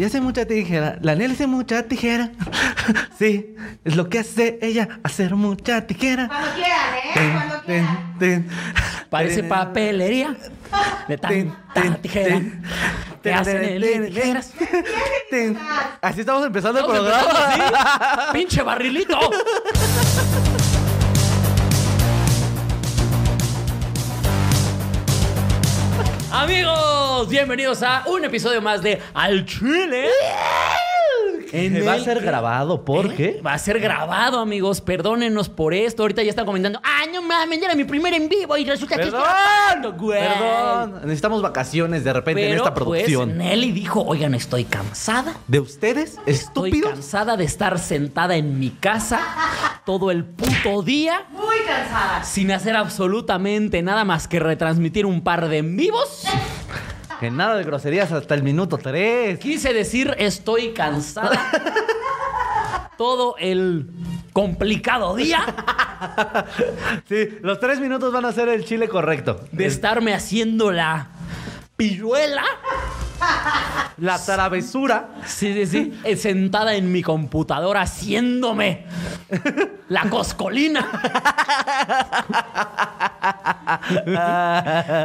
Y hace mucha tijera. La Nelly hace mucha tijera. sí, es lo que hace ella, hacer mucha tijera. Cuando quieran, ¿eh? Cuando quieran. Parece papelería de tin, tanta tin, tijera que hacen el Tin, tijeras. Así estamos empezando el Estamos programa. empezando así. ¡Pinche barrilito! Amigos, bienvenidos a un episodio más de Al Chile. En Va a el ser que- grabado, ¿por ¿Eh? qué? Va a ser grabado, amigos. Perdónenos por esto. Ahorita ya están comentando. ¡Ah, no mames! Ya era mi primer en vivo y resulta que estoy grabando, güey". perdón. Necesitamos vacaciones de repente en esta pues, producción. Nelly dijo, oigan, estoy cansada. ¿De ustedes, Estoy estúpidos? cansada de estar sentada en mi casa todo el puto día Muy cansada. sin hacer absolutamente nada más que retransmitir un par de en vivos. Que nada de groserías hasta el minuto 3. Quise decir estoy cansada todo el complicado día Sí, los tres minutos van a ser el chile correcto. de estarme haciendo la pilluela. La travesura. Sí, sí, sí. eh, Sentada en mi computadora haciéndome la coscolina.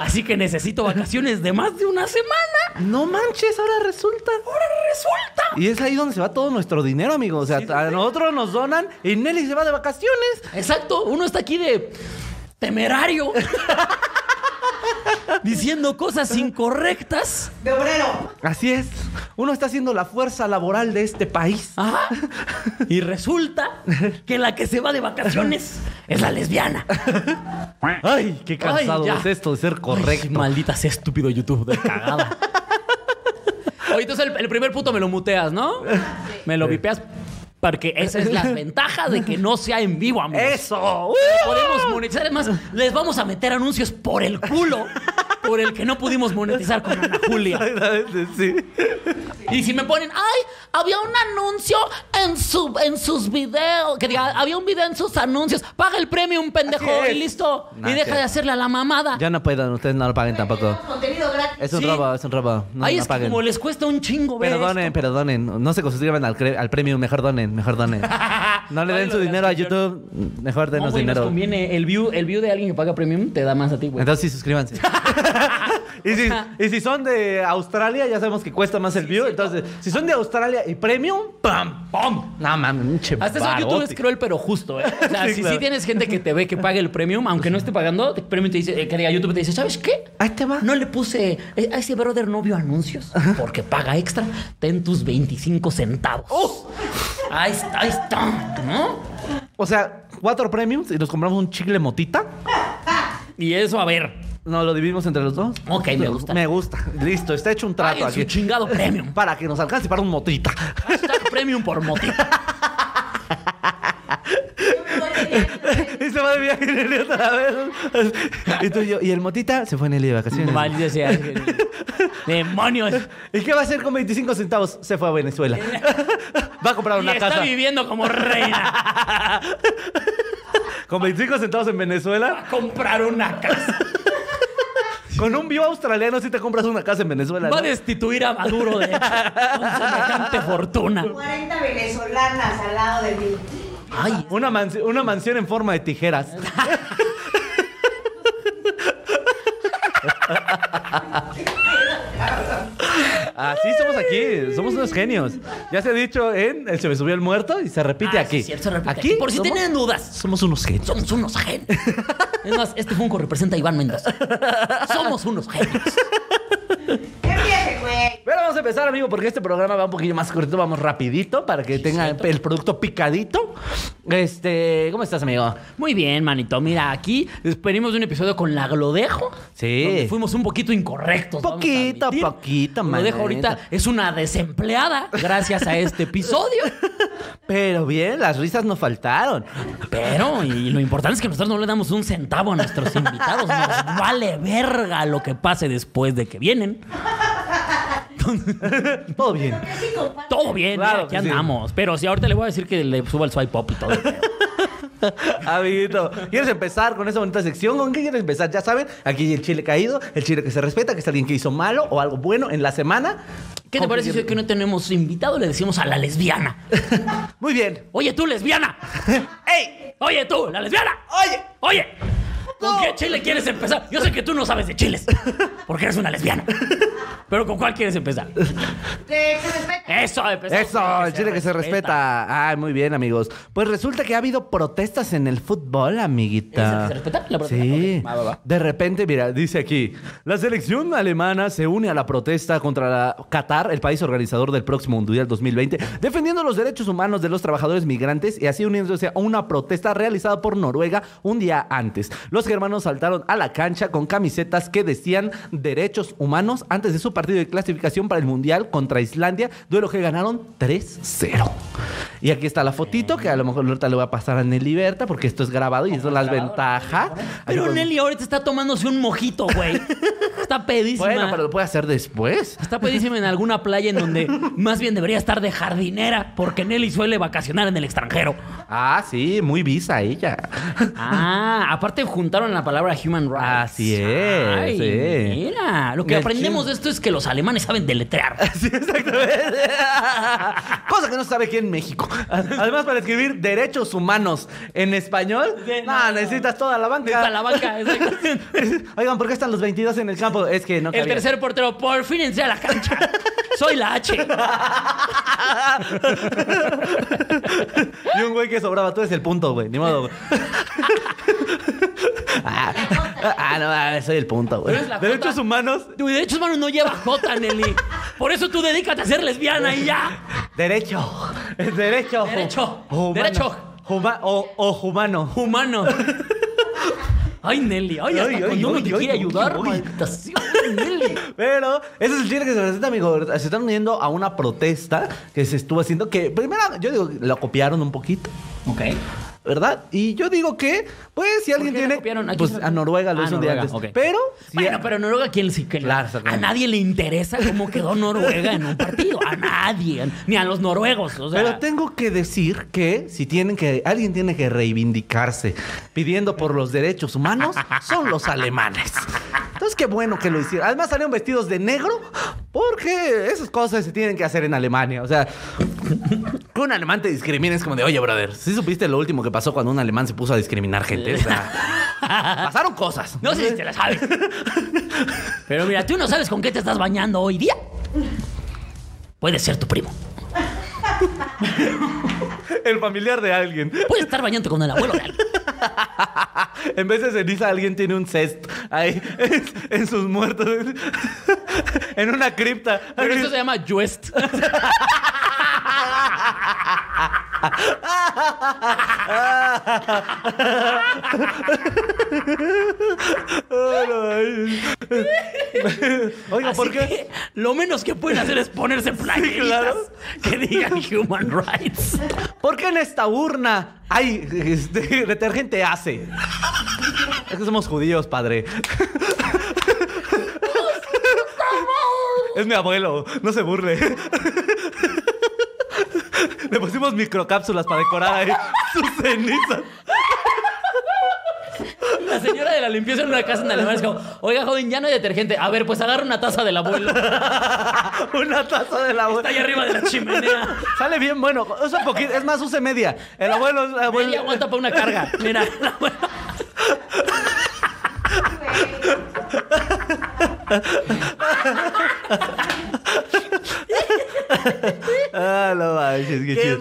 Así que necesito vacaciones de más de una semana. No manches, ahora resulta. Ahora resulta. Y es ahí donde se va todo nuestro dinero, amigo. O sea, a nosotros nos donan y Nelly se va de vacaciones. Exacto, uno está aquí de temerario. Diciendo cosas incorrectas. De obrero. Así es. Uno está haciendo la fuerza laboral de este país. Ajá. Y resulta que la que se va de vacaciones es la lesbiana. Ay, qué cansado Ay, es esto de ser correcto. Ay, maldita sea estúpido YouTube de cagada. Oye, entonces el, el primer puto me lo muteas, ¿no? Me lo vipeas. Porque esa es la ventaja de que no sea en vivo, amigos. ¡Eso! Podemos monetizar. Además, les vamos a meter anuncios por el culo por el que no pudimos monetizar con Ana Julia. Sí. Y si me ponen, ay, había un anuncio en, su, en sus videos, que diga, había un video en sus anuncios, paga el premium, pendejo, Así es. y listo. Nah, y deja de hacerle a la mamada. Ya no puedan, ustedes no lo paguen tampoco. Tenemos contenido gratis. Es un Sí. robo, es un robo. No, ay, no es que como les cuesta un chingo ver Perdonen, esto. perdonen. No se suscriban al, al premio. Mejor donen, mejor donen. No le den su dinero a. YouTube. Mejor No, denos güey, nos dinero. conviene. El view, el view de alguien que paga premium te da más a ti, güey. Entonces sí, suscríbanse. y, si, y si son de Australia, ya sabemos que cuesta más el view. Entonces, si son de Australia y premium, ¡pam! ¡pam! No mames, Hasta eso YouTube es cruel, pero justo, ¿eh? O sea, Sí, si claro. sí tienes gente que te ve que pague el premium, aunque no esté pagando, el premium te dice, eh, que diga YouTube te dice, ¿sabes qué? Ahí te va. No le puse eh, a ese brother no vio anuncios porque paga extra. Ten tus 25 centavos. ¡Oh! Ahí está, ahí está, ¿no? O sea, cuatro premiums y nos compramos un chicle motita. Y eso, a ver. ¿No lo dividimos entre los dos? Ok, me gusta. Me gusta. Listo, está hecho un trato su aquí. chingado premium. Para que nos alcance para un motita. Hashtag premium por motita. y se va de viaje Nelly otra vez. y tú y yo. Y el motita se fue Nelly de vacaciones. Maldita sea. Demonios. ¿Y qué va a hacer con 25 centavos? Se fue a Venezuela. Va a comprar Y una está casa. viviendo como reina. Con 25 centavos en Venezuela. A comprar una casa. Con un view australiano si te compras una casa en Venezuela. Va a ¿no? destituir a Maduro de con semejante fortuna. 40 venezolanas al lado de mí. Ay, Una, mansi- una mansión en forma de tijeras. Así somos aquí, somos unos genios. Ya se ha dicho en el Se me subió el muerto y se repite Ah, aquí. sí, cierto, se repite aquí. aquí. Por si somos- tienen dudas. Somos unos genios. Somos unos genios. Es más, este Funko representa a Iván Mendoza. Somos unos genios. Güey. Pero vamos a empezar, amigo, porque este programa va un poquillo más cortito, vamos rapidito para que tenga cierto. el producto picadito. Este, ¿cómo estás, amigo? Muy bien, manito. Mira, aquí venimos de un episodio con la Glodejo. Sí. Donde fuimos un poquito incorrectos. Poquito, poquito, Glodejo manito. ahorita es una desempleada gracias a este episodio. Pero bien, las risas no faltaron. Pero, y lo importante es que nosotros no le damos un centavo a nuestros invitados. Nos vale verga lo que pase después de que vienen. Todo bien. Todo bien, Claro sí. andamos. Pero si ahorita le voy a decir que le suba el swipe up y todo. Amiguito, ¿quieres empezar con esa bonita sección? ¿Con qué quieres empezar? Ya saben, aquí el chile caído, el chile que se respeta, que es alguien que hizo malo o algo bueno en la semana. ¿Qué te ¿Con parece si hoy que no tenemos invitado le decimos a la lesbiana? Muy bien. Oye, tú, lesbiana. ¡Ey! Oye, tú, la lesbiana. ¡Oye! Oye, ¿con qué chile quieres empezar? Yo sé que tú no sabes de chiles, porque eres una lesbiana. Pero ¿con cuál quieres empezar? De que se respete. Eso, empezamos Eso, el chile que se respeta. Ay, muy bien, amigos. Pues resulta que ha habido protestas en el fútbol, amiguita. ¿Es el que se respeta? ¿La protesta? Sí. Ok, va, va, va. De repente, mira, dice aquí, la selección alemana se une a la protesta contra la Qatar, el país organizador del próximo Mundial 2020, defendiendo los derechos humanos de los trabajadores migrantes y así uniéndose a una protesta realizada por Noruega un día antes. Los germanos saltaron a la cancha con camisetas que decían derechos humanos antes de su partido de clasificación para el Mundial contra Islandia, duelo que ganaron 3-0. Y aquí está la fotito que a lo mejor ahorita le voy a pasar a Nelly Berta porque esto es grabado y eso es las ventajas. Pero Nelly ahorita está tomándose un mojito, güey. Está pedísima. Bueno, pero lo puede hacer después. Está pedísima en alguna playa en donde más bien debería estar de jardinera, porque Nelly suele vacacionar en el extranjero. Ah, sí, muy visa ella. Ah, aparte juntaron la palabra human rights. Así es, Ay, sí. Mira, lo que aprendemos de esto es que los alemanes saben deletrear. Sí, exactamente. Cosa que no se sabe aquí en México. Además, para escribir derechos humanos en español, no, nada. necesitas toda la banca. Está la banca. exacto. Oigan, ¿por qué están los 22 en el campo? Es que no El cabía. tercer portero, por fin entré a la cancha. Soy la H. Y un güey que sobraba. Tú eres el punto, güey. Ni modo, güey. ah, ah, no, ah, soy el punto, güey. Derechos humanos. Tu derechos humanos no lleva J, Nelly. Por eso tú dedícate a ser lesbiana y ya. Derecho. Es derecho. Derecho. Humano. Derecho. Huma- o, o humano. Humano. Ay, Nelly. Ay, Ay, ay, uno ay, te ay, quiere ay, ayudar, sea, Nelly. Pero ese es el chile que se presenta, amigo. Se están uniendo a una protesta que se estuvo haciendo que, primero, yo digo, lo copiaron un poquito. Ok. ¿Verdad? Y yo digo que, pues, si alguien tiene. copiaron? ¿A Pues a Noruega lo Ah, hizo un día Noruega, antes. Pero. si bueno, a- pero Noruega, ¿quién sí que Claro, A nadie le interesa cómo quedó Noruega en un partido. A nadie. Ni a los noruegos. O sea, Pero tengo que decir que si tienen que. Alguien tiene que reivindicarse pidiendo por los derechos humanos, son los alemanes. Entonces, qué bueno que lo hicieron. Además, salieron vestidos de negro porque esas cosas se tienen que hacer en Alemania. O sea, que un alemán te discrimine es como de, oye, brother, ¿sí supiste lo último que pasó cuando un alemán se puso a discriminar gente? O sea, pasaron cosas. No sé si te la sabes. Pero mira, tú no sabes con qué te estás bañando hoy día. Puede ser tu primo. El familiar de alguien. Puede estar bañando con el abuelo de alguien. En vez de ceniza, alguien tiene un cest ahí en, en sus muertos. En una cripta. Pero eso se llama Juest. Oiga, Así ¿por qué? que lo menos que pueden hacer es ponerse playeritas claro. que digan Human Rights. ¿Por qué en esta urna hay este, detergente hace? Es que somos judíos, padre. Es mi abuelo, no se burle. Le pusimos microcápsulas para decorar ahí sus cenizas. La señora de la limpieza en una casa en Alemania es como, oiga, joven, ya no hay detergente. A ver, pues agarra una taza del abuelo. Está Una taza del abuelo. ahí arriba de la chimenea. Sale bien bueno. Usa poquito. Es más, use media. El abuelo es el abuelo. Ella aguanta para una carga. Mira, el abuelo. Ah, no manches, qué Qué chido.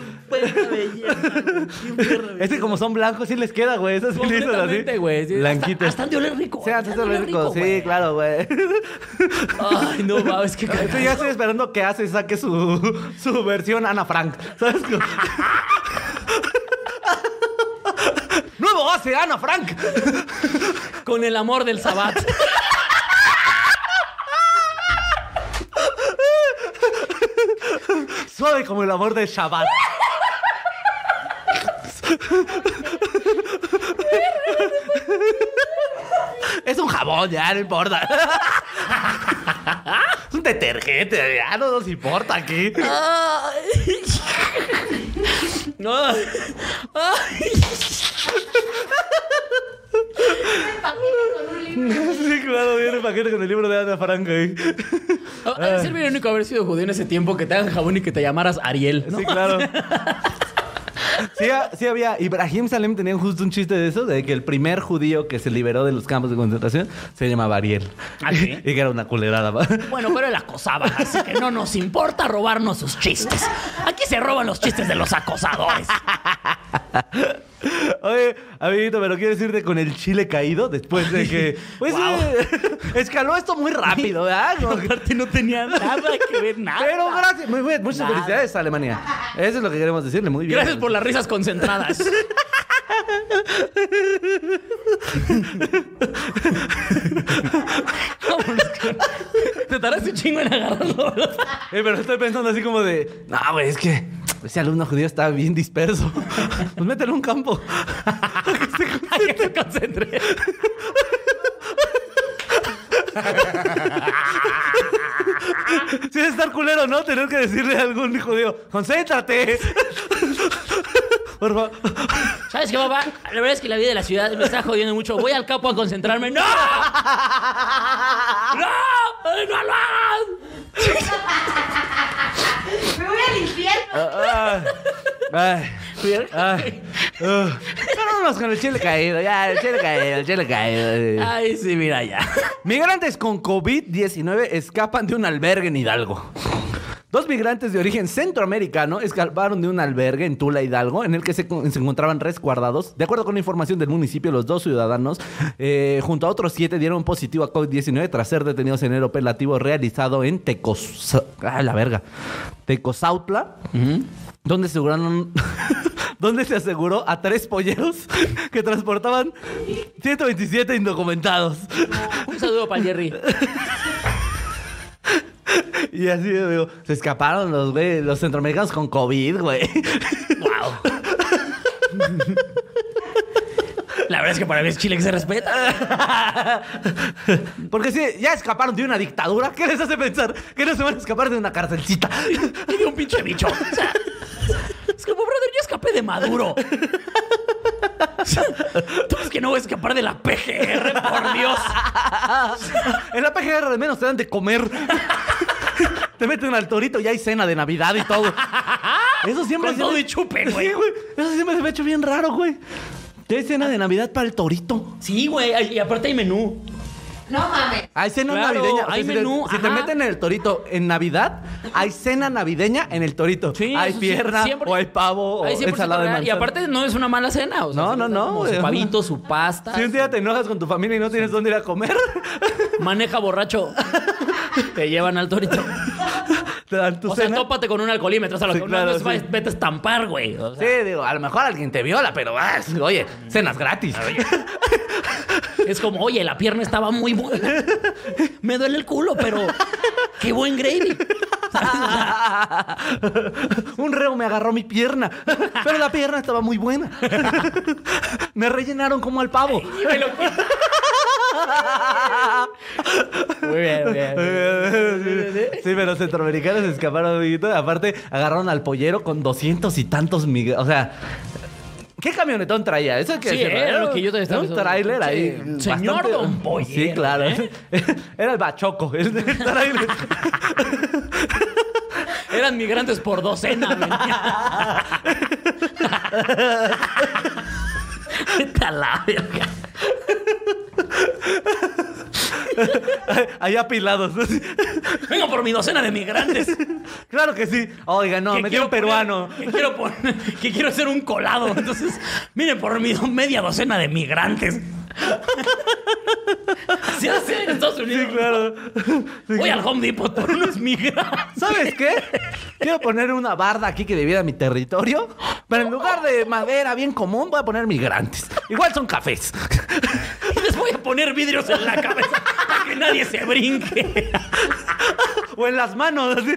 belleza. Qué perra Es que como son blancos, sí les queda, güey. Esas así. Güey. sí. Blanquitas. Hasta, hasta de oler rico. Sí, hasta antes de de oler lo rico. Sí, güey. claro, güey. Ay, no, va, es que Yo ya estoy esperando que hace saque su, su versión Ana Frank. ¿Sabes? Como- Nuevo hace Ana Frank. Con el amor del Sabbat. Suave como el amor de Shabbat. Es un jabón, ya no importa. Es un detergente, ya no nos importa aquí. Ay. Ay. Ay. con un libro. Sí, claro, viene el paquete con el libro de Ana Frank ahí. Ha de ser bien único haber sido judío en ese tiempo que te hagan jabón y que te llamaras Ariel. ¿no? Sí, claro. Sí, sí había. Ibrahim Salem tenía justo un chiste de eso, de que el primer judío que se liberó de los campos de concentración se llamaba Ariel. ¿Ah, sí? Y que era una culerada. Bueno, pero él acosaba, así que no nos importa robarnos sus chistes. Aquí se roban los chistes de los acosadores. Oye, amiguito, pero quiero decirte con el chile caído después de que. Pues Wow. eh, escaló esto muy rápido, ¿verdad? Que- Aparte no tenía nada que ver, nada. Pero gracias. Muy bien, muchas Nada. felicidades, Alemania. Eso es lo que queremos decirle. Muy bien. Gracias por las risas concentradas. Te tardaste un chingo en agarrarlo. Eh, pero estoy pensando así como de. No, güey, es que ese alumno judío está bien disperso. Pues mételo en un campo. Ay, que se concentre. Sí, es estar culero, ¿no? Tener que decirle a algún judío, concéntrate. Por favor. ¿Sabes qué, papá? La verdad es que la vida de la ciudad me está jodiendo mucho. Voy al campo a concentrarme. ¡No! ¡No! ¡No lo hagas! Me voy al infierno. Ay, ay, ay. Uh. Vámonos con el chile caído, ya, el chile caído, el chile caído. Ay, sí, mira ya. Migrantes con COVID-19 escapan de un albergue en Hidalgo. Dos migrantes de origen centroamericano escaparon de un albergue en Tula, Hidalgo, en el que se, se encontraban resguardados. De acuerdo con la información del municipio, los dos ciudadanos, eh, junto a otros siete, dieron positivo a COVID-19 tras ser detenidos en el operativo realizado en Tecos... Ah, la verga. Tecozautla, donde aseguraron... donde se aseguró a tres polleros que transportaban 127 indocumentados. Un saludo para Jerry. Y así, digo, se escaparon los, güey, los centroamericanos con COVID, güey. Wow. La verdad es que para mí es Chile que se respeta. Porque si ya escaparon de una dictadura, ¿qué les hace pensar que no se van a escapar de una carcelcita? Y de un pinche bicho. O sea, es como, brother, yo escapé de Maduro. Tú es que no voy a escapar de la PGR, por Dios. En la PGR de menos te dan de comer. Te meten al torito y hay cena de Navidad y todo. Eso siempre Con se todo me- y chupe, güey. Sí, güey. Eso siempre se me ha hecho bien raro, güey. Hay cena de Navidad para el torito. Sí, güey. Y aparte hay menú. No mames. Hay cena Claro, navideña. O sea, hay si te- menú, Si te ajá. meten en el torito en Navidad, hay cena navideña en el torito. Sí, hay eso sí, pierna, 100%. o hay pavo, o Hay 100% ensalada de real. manzana. Y aparte no es una mala cena. O sea, No, sí no, no, como güey. Su pavito, su pasta. Si un día te enojas con tu familia y no tienes dónde ir a comer, Maneja borracho. Te llevan al torito. te dan tu O sea, cena. tópate con un alcoholímetro. O sea, lo Sí, que claro, no es sí. vete a estampar, güey. O sea, Sí, digo, a lo mejor alguien te viola, pero ah, oye, cenas gratis. Es como, oye, la pierna estaba muy buena. Me duele el culo, pero qué buen gravy. Sea, Un reo me agarró mi pierna, pero la pierna estaba muy buena. Me rellenaron como al pavo. y me lo- Muy bien, muy bien. Sí, pero los centroamericanos se escaparon, amiguito. Aparte, agarraron al pollero con doscientos y tantos migrantes. O sea, ¿qué camionetón traía? Eso que Sí, decirlo, era lo que yo te estaba Un tráiler ahí. Sí. Señor Don Pollero, Sí, claro. ¿eh? Era el bachoco. El, el tráiler. Eran migrantes por docena. Vete la verga. Ahí apilados. Vengo por mi docena de migrantes. Claro que sí. Oiga, no, que me quiero peruano. poner- que, quiero poner- que quiero hacer un colado. Entonces, miren por mi media docena de migrantes. Así hace en Estados Unidos. Sí, claro. Voy al Home Depot por unos migrantes. ¿Sabes qué? Quiero poner una barda aquí que divida mi territorio, pero en lugar de madera bien común, voy a poner migrantes. Igual son cafés. Y les voy a poner vidrios en la cabeza para que nadie se brinque. O en las manos. así.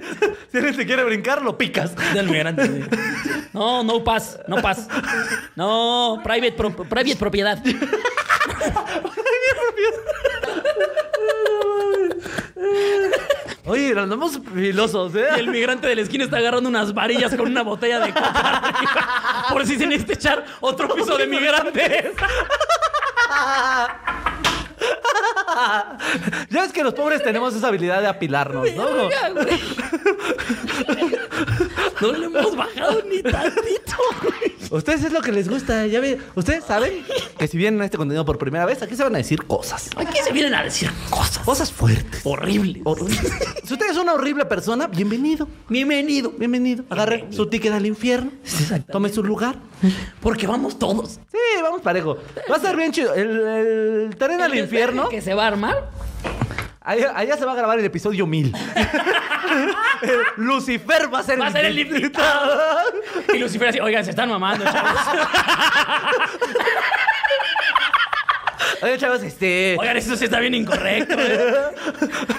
Si alguien se quiere brincar, lo picas. Del migrante. sí. No, no pass, no pass. No, private, pro- private propiedad. Oye, andamos filosos, ¿eh? Y el migrante de la esquina está agarrando unas varillas con una botella de coca por si se necesita echar otro piso de migrantes. Ya ves que los pobres tenemos esa habilidad de apilarnos, ¿no? Verga, güey. No le hemos bajado ni tantito, güey. Ustedes es lo que les gusta, ya ve. Ustedes saben que si vienen a este contenido por primera vez, aquí se van a decir cosas. Aquí se vienen a decir cosas Cosas fuertes. horribles. Horribles. si usted es una horrible persona, bienvenido. Bienvenido. Bienvenido. Agarre Bienvenido. su ticket al infierno. Tome su lugar. Porque vamos todos. Sí, vamos parejo. Va a ser bien chido. El, el tren al infierno. Que se va a armar. Allá, allá se va a grabar el episodio 1000. Lucifer va a ser Va a ser el invitado. Y Lucifer así, oigan, se están mamando, chavos. Oye, chavos, este. Oigan, esto sí está bien incorrecto. ¿eh?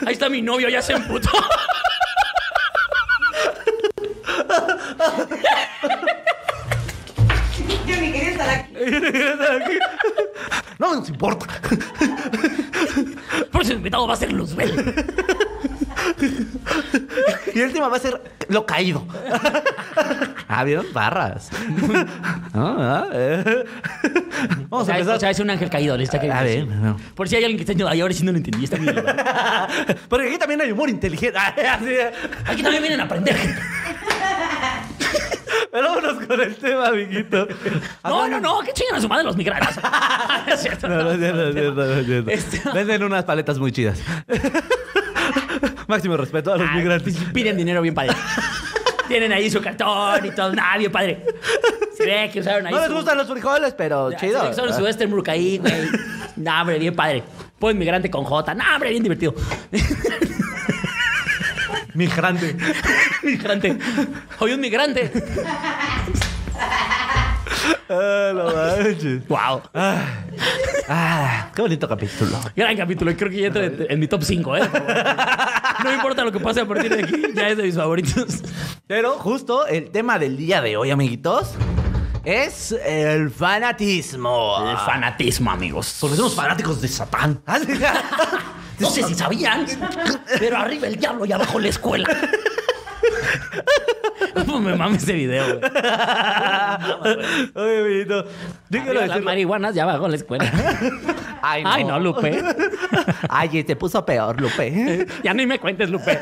Ahí está mi novio, ya se emputó. Yo ni quería estar aquí. No nos importa. El próximo invitado va a ser Luzbel. Y el tema va a ser lo caído. ah, ¿vieron? Barras. Ah, ah, eh. Vamos O sea, a empezar. o sea, es un ángel caído. le está A queriendo ver, decir. no. Por si hay alguien que está diciendo, ay, ahora sí no lo entendí. Está bien elevado". Porque aquí también hay humor inteligente. Ah, así. Aquí también vienen a aprender. gente. Pero con el tema, amiguito. No, no, no, que chingan a su madre los migrantes. es cierto. No, no es cierto, no es cierto, no es cierto. Este- Venden unas paletas muy chidas. Máximo respeto a los Ah, migrantes. Piden dinero bien padre. Tienen ahí su cartón y todo. Nada, bien padre. Se ve que usaron ahí No les gustan los frijoles, pero Ya, chido. se que usaron su Western ahí, güey. Nah, hombre, bien padre. Pues migrante con J. Nah, hombre, bien divertido. Migrante. migrante. Hoy un migrante. Ah, no manches. Wow. Ah, qué bonito capítulo. Gran capítulo. Creo que ya entra en, en mi top 5, ¿eh? No importa lo que pase a partir de aquí, ya es de mis favoritos. Pero justo el tema del día de hoy, amiguitos, es el fanatismo. El fanatismo, amigos. Porque somos fanáticos de Satán. No sé si sabían, pero arriba el diablo y abajo la escuela. ¿Cómo me mames ese video, güey? Oye, amiguito. Yo quiero Arriba las decirlo. marihuanas y abajo la escuela. Ay, Ay, no, Lupe. Ay, te puso peor, Lupe. Ya ni me cuentes, Lupe.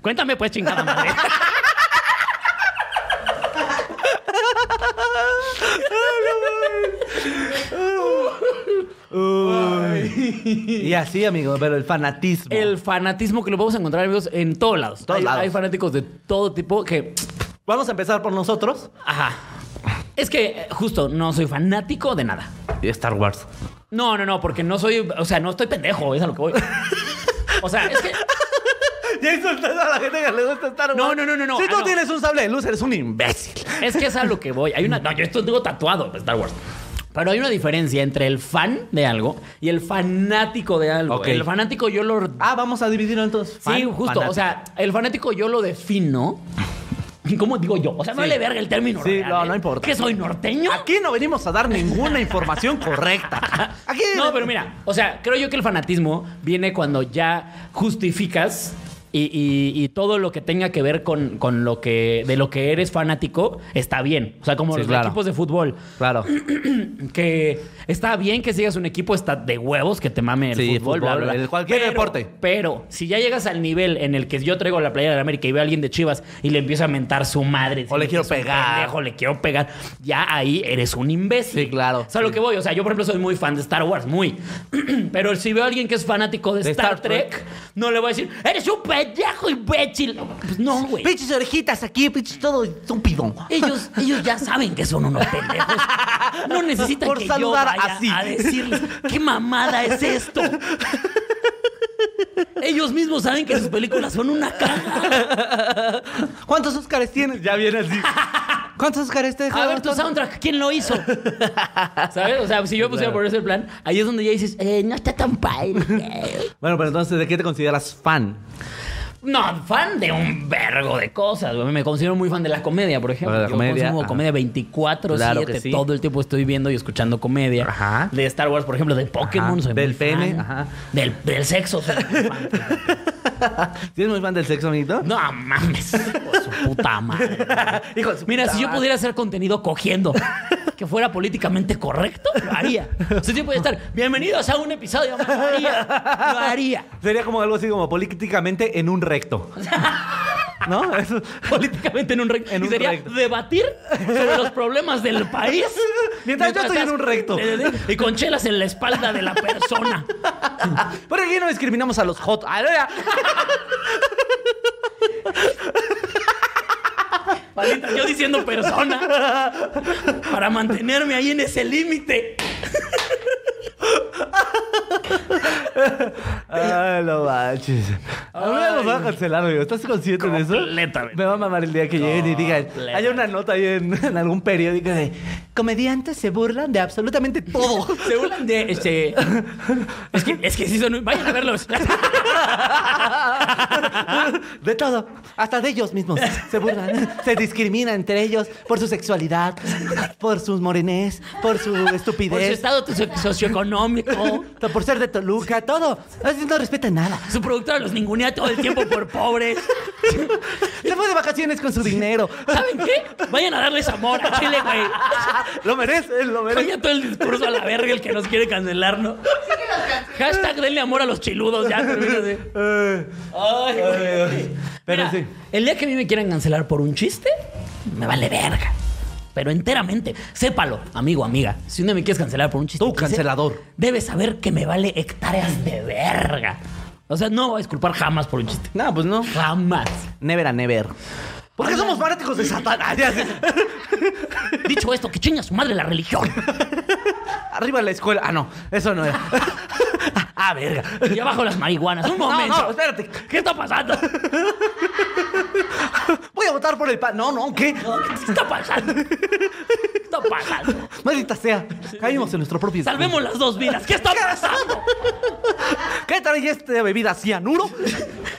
Cuéntame, pues, chingada madre. Y así, amigo, pero el fanatismo. El fanatismo que lo podemos encontrar, amigos, en todos lados. Todos hay, lados. hay fanáticos de todo tipo que. Vamos a empezar por nosotros. Ajá. Es que, justo, no soy fanático de nada. Y Star Wars. No, no, no, porque no soy. O sea, no estoy pendejo, es a lo que voy. O sea, es que. Ya insultando a la gente que le gusta Star Wars. No, no, no, no, no. Si Ah, tú no. tienes un sable de luz, eres un imbécil. Es que es a lo que voy. Hay una. No, yo esto tengo tatuado de Star Wars. Pero hay una diferencia entre el fan de algo y el fanático de algo. Ok. El fanático yo lo. Ah, vamos a dividirlo entonces. sí, Fan, justo. fanático. O sea, el fanático yo lo defino. ¿Cómo digo yo? O sea, no Sí. le verga el término. Sí, real, no, ¿eh? no importa. ¿Que soy norteño? Aquí no venimos a dar ninguna información correcta. Aquí. No, pero mira, o sea, creo yo que el fanatismo viene cuando ya justificas y, y- y todo lo que tenga que ver con, con lo que de lo que eres fanático está bien. O sea, como Sí, los claro. equipos de fútbol. Claro. Que está bien que sigas un equipo, está de huevos que te mame el Sí, fútbol, fútbol, bla, bla. el cualquier Pero- deporte. Pero si ya llegas al nivel en el que yo traigo la playera de la América y veo a alguien de Chivas y le empiezo a mentar su madre, O le quiero pegar. pendejo, le quiero pegar, ya ahí eres un imbécil. Sí, claro. O sea, lo que voy, o sea, yo por ejemplo soy muy fan de Star Wars, muy. Pero si veo a alguien que es fanático de, De Star, Star Trek, Trek. no le voy a decir, eres un pendejo imbécil. Pues no, güey. Pinches orejitas aquí, pinches todo estúpido. Ellos, ellos ya saben que son unos pendejos. No necesitan Por que saludar yo vaya así. a decirles qué mamada es esto. Ellos mismos saben que sus películas son una caga. ¿Cuántos Óscares tienes? Ya viene así. ¿Cuántos Óscares te A dejaron? ver tu soundtrack, ¿quién lo hizo? ¿Sabes? O sea, si yo me pusiera por ese plan, ahí es donde ya dices, eh, no está tan padre. Bueno, pero entonces, ¿de qué te consideras fan? No, fan de un vergo de cosas. güey. Me considero muy fan de la comedia, por ejemplo. De la Yo comedia, consumo ajá. comedia 24-7. Claro que sí. Todo el tiempo estoy viendo y escuchando comedia. Ajá. De Star Wars, por ejemplo, de Pokémon. Ajá. soy Del muy pene, ajá. Del, del sexo. soy muy fan. ¿Sí eres muy fan del sexo, amiguito? No mames, por su puta madre. Hijo de su Mira, puta si yo madre. pudiera hacer contenido cogiendo que fuera políticamente correcto, lo haría. O sea, yo podría estar, bienvenidos a un episodio más, lo haría. Lo haría. Sería como algo así como políticamente en un recto. ¿No? Eso- Políticamente en un recto. En un sería recto. debatir sobre los problemas del país. Mientras yo estoy en un recto. Y con chelas en la espalda de la persona. Por aquí no discriminamos a los hot. Ah. Palita, yo diciendo persona. Para mantenerme ahí en ese límite. Ay, no manches. A mí me los van a cancelar, amigo. ¿Estás consciente de eso? Completamente. Me va a mamar el día que lleguen y digan. Hay una nota ahí en, en algún periódico de. Comediantes se burlan de absolutamente todo. Se burlan de este. Es que, es que sí son. Vayan a verlos. De todo. Hasta de ellos mismos. Se burlan. Se discriminan entre ellos por su sexualidad, por sus morenés, por su Por su estupidez, estado socio- socioeconómico. por ser de Toluca, todo. No respetan nada. Su productora los todo el tiempo por pobres. Se fue de vacaciones con su dinero. ¿Saben qué? Vayan a darles amor a Chile, güey. Lo merece, lo merece. Cambia todo el discurso a la verga el que nos quiere cancelar, ¿no? Hashtag denle amor a los chiludos, ya termina de. Ay, güey. Pero Mira, sí. El día que a mí me quieran cancelar por un chiste, me vale verga. Pero enteramente. Sépalo, amigo, amiga. Si un día me quieres cancelar por un chiste. Tú, que hice, cancelador. Debes saber que me vale hectáreas de verga. O sea, no voy a disculpar jamás por un chiste. No, pues no. Jamás. Never a never. Porque Hola. somos fanáticos de Satán. Ah, ya sé. Dicho esto, que chinga su madre la religión. Arriba la escuela. Ah, no. Eso no era. ah, verga. Y abajo las marihuanas. Un momento. no, espérate. ¿Qué está pasando? Voy a votar por el pan. No, no, ¿qué? ¿Qué está pasando? ¿Qué está pasando? Maldita sea. Caímos en nuestro propio. Salvemos las dos vidas. ¿Qué está pasando? ¿Qué trae esta bebida cianuro?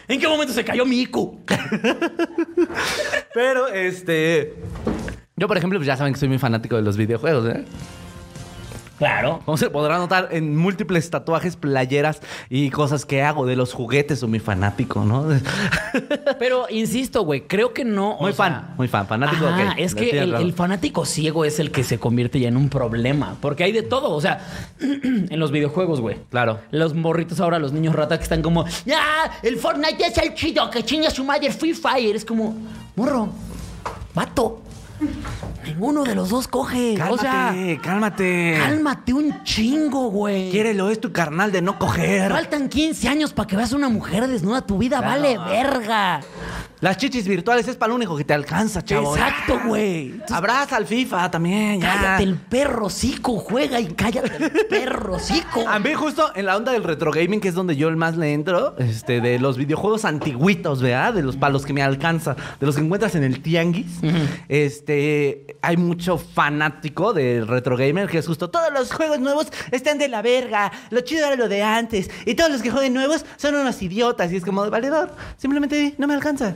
¿En qué momento se cayó mi IQ? Pero, este. Yo, por ejemplo, pues ya saben que soy muy fanático de los videojuegos, ¿eh? Claro. Como se podrá notar en múltiples tatuajes, playeras y cosas que hago de los juguetes, soy muy fanático, ¿no? Pero insisto, güey, creo que no. o Muy sea- fan, muy fan, fanático. Ajá, ok, es que el, fanático ciego es el que se convierte ya en un problema. Porque hay de todo. O sea, en los videojuegos, güey. Claro. Los morritos ahora, los niños rata que están como, ya, el Fortnite es el chido, que chinga su madre Free Fire. Es como, morro, vato. Ninguno de los dos coge. Cálmate, o sea, cálmate. cálmate un chingo, güey. Quiérelo, es tu carnal de no coger. Faltan 15 años para que veas una mujer desnuda. Tu vida Claro. vale verga. Las chichis virtuales es para lo único que te alcanza, chavo. Exacto, güey. Entonces, Abraza al FIFA también, ya. Cállate el perro cico, juega y cállate el perro cico. A mí justo en la onda del retro gaming, que es donde yo el más le entro, este, de los videojuegos antiguitos, ¿verdad? De los palos que me alcanza, de los que encuentras en el tianguis. Este, hay mucho fanático del retro gamer que es justo todos los juegos nuevos están de la verga. Lo chido era lo de antes y todos los que jueguen nuevos son unos idiotas y es como valedor. Simplemente no me alcanza.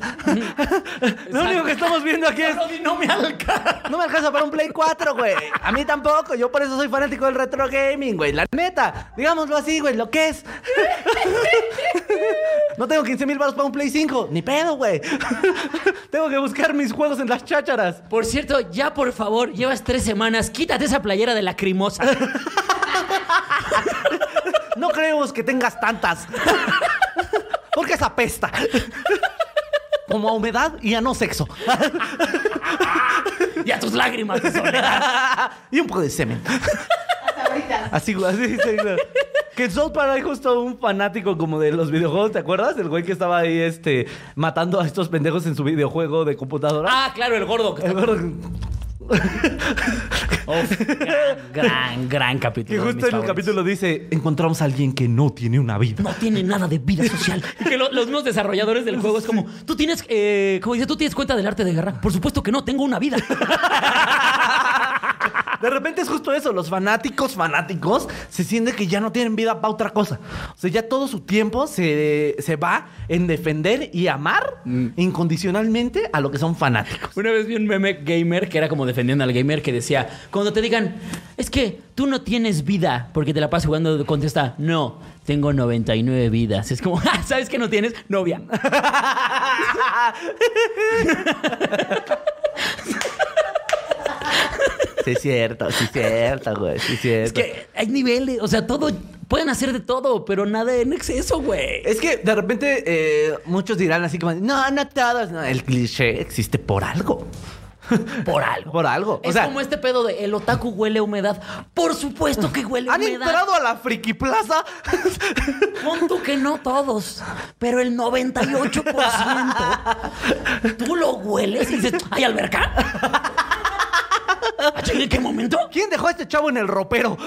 Lo único que estamos viendo aquí es no me alcanza. no me alcanza para un Play 4, güey. A mí tampoco. Yo por eso soy fanático del retro gaming, güey. La neta. Digámoslo así, güey. Lo que es. No tengo 15 mil baros para un Play 5. Ni pedo, güey. Tengo que buscar mis juegos en las chácharas. Por cierto, ya por favor, llevas tres semanas, quítate esa playera de lacrimosa. No creemos que tengas tantas. Porque es apesta. Como a humedad y a no sexo. y a tus lágrimas de soledad. Y un poco de semen. Hasta ahorita. Así, güey, así, sí, claro. Que South Park hay justo un fanático como de los videojuegos, ¿te acuerdas? El güey que estaba ahí, este, matando a estos pendejos en su videojuego de computadora. Ah, claro, el gordo. Que, El está... gordo Uf, gran, gran, capítulo. de justo en el capítulo dice, encontramos a alguien que no tiene una vida. No tiene nada de vida social. Y que lo- los mismos desarrolladores del juego es como, tú tienes, eh, como dice, tú tienes cuenta del arte de guerra. Por supuesto que no, tengo una vida. De repente es justo eso, los fanáticos, fanáticos, se sienten que ya no tienen vida para otra cosa. O sea, ya todo su tiempo se, se va en defender y amar incondicionalmente a lo que son fanáticos. Una vez vi un meme gamer que era como defendiendo al gamer que decía, cuando te digan, es que tú no tienes vida porque te la pasas jugando, contesta, no, tengo 99 vidas. Es como, "Ah, ¿sabes que no tienes? Novia. Sí, es cierto, sí, es cierto, güey, sí, es cierto. Es que hay niveles, o sea, todo, pueden hacer de todo, pero nada en exceso, güey. Es que de repente eh, muchos dirán así como, no, no. No, el cliché existe por algo. Por algo. Por algo. O Es sea, como este pedo de el otaku huele a humedad. Por supuesto que huele a ¿han humedad. entrado a la Friki Plaza? Pon tú que no todos, pero el 98%. Tú lo hueles y dices, ¿hay alberca? ¿Ah, chingue, ¿En qué momento? ¿Quién dejó a este chavo en el ropero?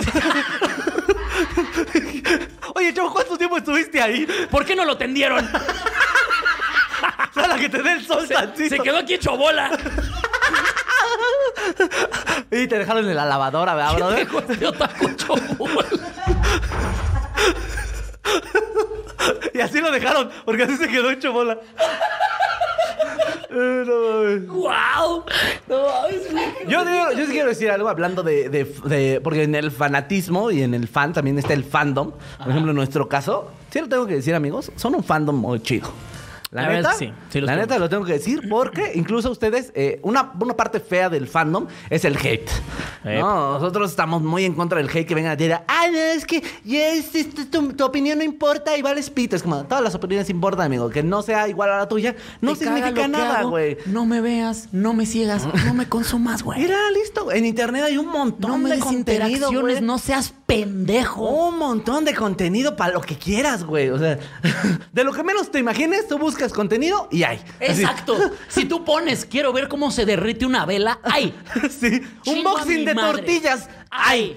Oye, chavo, ¿cuánto tiempo estuviste ahí? ¿Por qué no lo tendieron? Para que te dé el sol tantito. Se quedó aquí hecho bola. Y te dejaron en la lavadora, ¿verdad, brother? Y así lo dejaron, porque así se quedó hecho bola. Eh, no mames. ¡Guau! No. Yo, digo- yo sí quiero decir algo hablando de, de- de- Porque en el fanatismo y en el fan también está el fandom. Por ejemplo, en nuestro caso, sí lo tengo que decir, amigos, son un fandom muy chido. La, La neta, sí, la tengo. neta lo tengo que decir porque incluso ustedes, eh, una, una parte fea del fandom es el hate. ¿no? Nosotros estamos muy en contra del hate que vengan a decir, ah, no, es que ya es- es- tu, tu opinión no importa y vales pito. Es como, todas las opiniones importan, amigo. Que no sea igual a la tuya no Te significa nada, güey. No me veas, no me sigas, no me consumas, güey. Mira, listo. En internet hay un montón No me de contenido, güey. no seas pendejo. Un montón de contenido para lo que quieras, güey. O sea, de lo que menos te imagines, tú buscas contenido y hay. Así. Exacto. Si tú pones, quiero ver cómo se derrite una vela, ¡ay! Sí. Unboxing mi de madre. tortillas. ¡Ay!